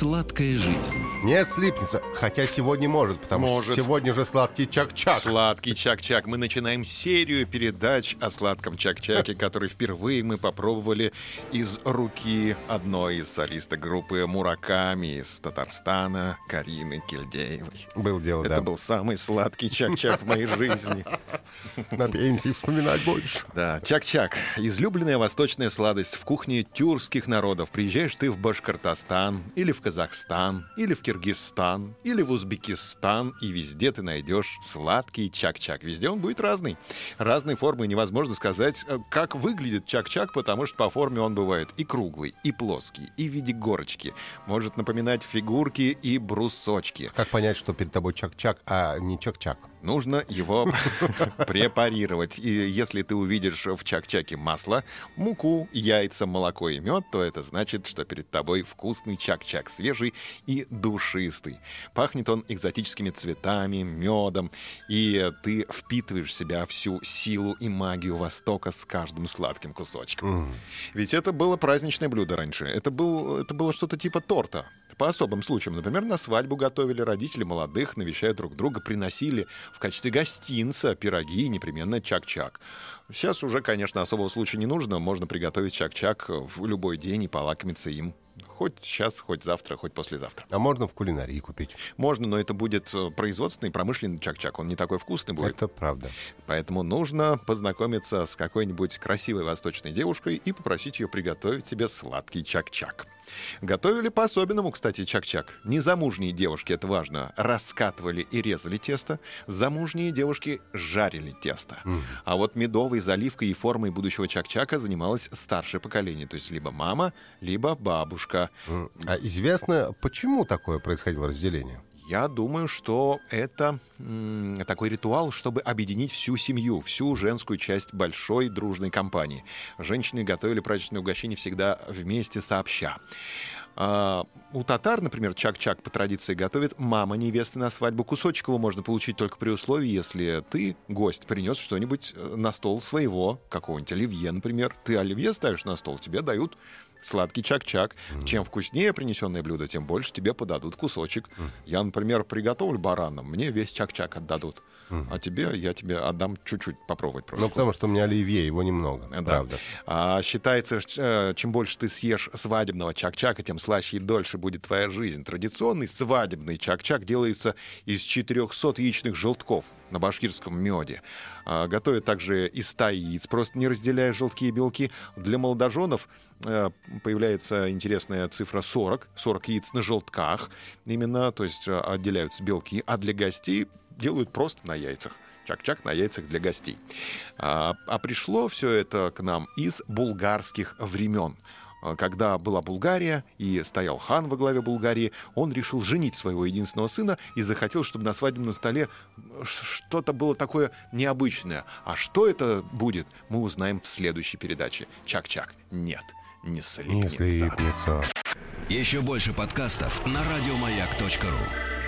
Сладкая жизнь. Не слипнется. Хотя сегодня может, потому Может. что сегодня же сладкий чак-чак. Сладкий чак-чак. Мы начинаем серию передач о сладком чак-чаке, который впервые мы попробовали из руки одной из солисток группы Мураками из Татарстана, Карины Кильдеевой. Был дело, Это да. был самый сладкий чак-чак в моей жизни. На пенсии вспоминать больше. Да, чак-чак. Излюбленная восточная сладость в кухне тюркских народов. Приезжаешь ты в Башкортостан, или в Казахстан, или в Киргизстан, или в Узбекистан, и везде ты найдешь сладкий чак-чак. Везде он будет разный. Разной формы невозможно сказать, э, как выглядит чак-чак, потому что по форме он бывает и круглый, и плоский, и в виде горочки. Может напоминать фигурки и брусочки. Как понять, что перед тобой чак-чак, а не чак-чак? Нужно его препарировать. И если ты увидишь в чак-чаке масло, муку, яйца, молоко и мед, то это значит, что перед тобой вкусный чак-чак, свежий и душистый. Пахнет он экзотическими цветами, медом, и ты впитываешь в себя всю силу и магию Востока с каждым сладким кусочком. М. Ведь это было праздничное блюдо раньше. Это, был, это было что-то типа торта. По особым случаям. Например, на свадьбу готовили родители молодых, навещая друг друга, приносили в качестве гостинца пироги и непременно чак-чак. Сейчас уже, конечно, особого случая не нужно. Можно приготовить чак-чак в любой день и полакомиться им. Хоть сейчас, хоть завтра, хоть послезавтра. А можно в кулинарии купить. Можно, но это будет э, производственный, промышленный чак-чак. Он не такой вкусный будет. Это правда. Поэтому нужно познакомиться с какой-нибудь красивой восточной девушкой и попросить ее приготовить тебе сладкий чак-чак. Готовили по-особенному, кстати, чак-чак. Незамужние девушки, это важно, раскатывали и резали тесто. Замужние девушки жарили тесто. М. А вот медовой заливкой и формой будущего чак-чака занималось старшее поколение. То есть либо мама, либо бабушка. М. А известно, почему такое происходило разделение? Я думаю, что это м, такой ритуал, чтобы объединить всю семью, всю женскую часть большой дружной компании. Женщины готовили праздничные угощения всегда вместе сообща. А, у татар, например, чак-чак по традиции готовит мама невесты на свадьбу. Кусочек его можно получить только при условии, если ты, гость, принес что-нибудь э, на стол своего, какого-нибудь оливье, например. Ты оливье ставишь на стол, тебе дают сладкий чак-чак. Чем вкуснее принесенное блюдо, тем больше тебе подадут кусочек. Я, например, приготовлю барана, мне весь чак-чак отдадут. А тебе, я тебе отдам чуть-чуть попробовать просто. Ну, потому что у меня оливье, его немного. Да. Правда. А считается, э, чем больше ты съешь свадебного чак-чака, тем слаще и дольше будет твоя жизнь. Традиционный свадебный чак-чак делается из 400 яичных желтков на башкирском меде. А, Готовят также из 100 яиц, просто не разделяя желтки и белки. Для молодоженов э, появляется интересная цифра 40. 40 яиц на желтках именно, то есть э, отделяются белки. А для гостей делают просто на яйцах. Чак-чак на яйцах для гостей. А, а пришло все это к нам из булгарских времен. А, Когда была Булгария и стоял хан во главе Булгарии, он решил женить своего единственного сына и захотел, чтобы на свадебном столе что-то было такое необычное. А что это будет, мы узнаем в следующей передаче. Чак-чак. Нет, не Не слипнется. слипнется. Еще больше подкастов на радиомаяк.ру.